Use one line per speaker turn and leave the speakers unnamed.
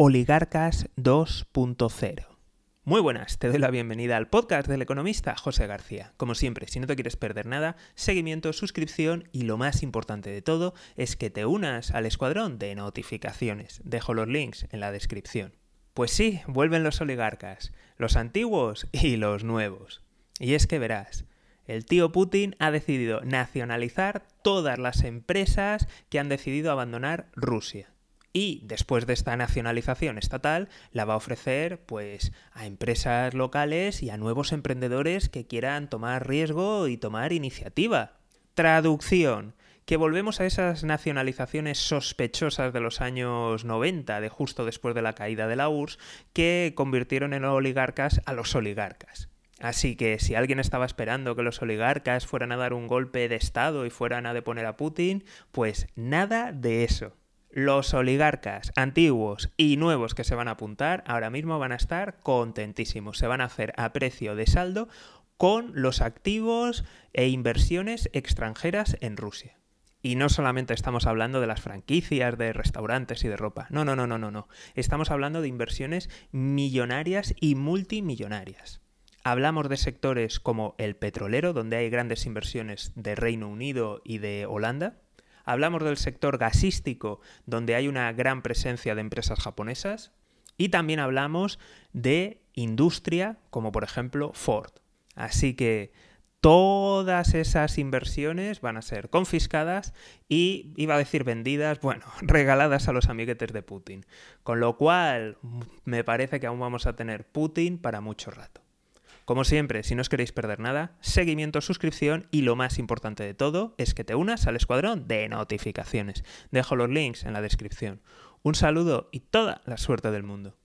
Oligarcas 2.0. Muy buenas, te doy la bienvenida al podcast del economista José García. Como siempre, si no te quieres perder nada, seguimiento, suscripción y lo más importante de todo es que te unas al escuadrón de notificaciones. Dejo los links en la descripción. Pues sí, vuelven los oligarcas, los antiguos y los nuevos. Y es que verás, el tío Putin ha decidido nacionalizar todas las empresas que han decidido abandonar Rusia. Y después de esta nacionalización estatal, la va a ofrecer pues a empresas locales y a nuevos emprendedores que quieran tomar riesgo y tomar iniciativa. Traducción que volvemos a esas nacionalizaciones sospechosas de los años 90, de justo después de la caída de la URSS, que convirtieron en oligarcas a los oligarcas. Así que si alguien estaba esperando que los oligarcas fueran a dar un golpe de Estado y fueran a deponer a Putin, pues nada de eso. Los oligarcas antiguos y nuevos que se van a apuntar ahora mismo van a estar contentísimos. Se van a hacer a precio de saldo con los activos e inversiones extranjeras en Rusia. Y no solamente estamos hablando de las franquicias, de restaurantes y de ropa. No, no, no, no, no, no. Estamos hablando de inversiones millonarias y multimillonarias. Hablamos de sectores como el petrolero, donde hay grandes inversiones de Reino Unido y de Holanda. Hablamos del sector gasístico, donde hay una gran presencia de empresas japonesas. Y también hablamos de industria, como por ejemplo Ford. Así que todas esas inversiones van a ser confiscadas y, iba a decir vendidas, bueno, regaladas a los amiguetes de Putin. Con lo cual, me parece que aún vamos a tener Putin para mucho rato. Como siempre, si no os queréis perder nada, seguimiento, suscripción y lo más importante de todo es que te unas al escuadrón de notificaciones. Dejo los links en la descripción. Un saludo y toda la suerte del mundo.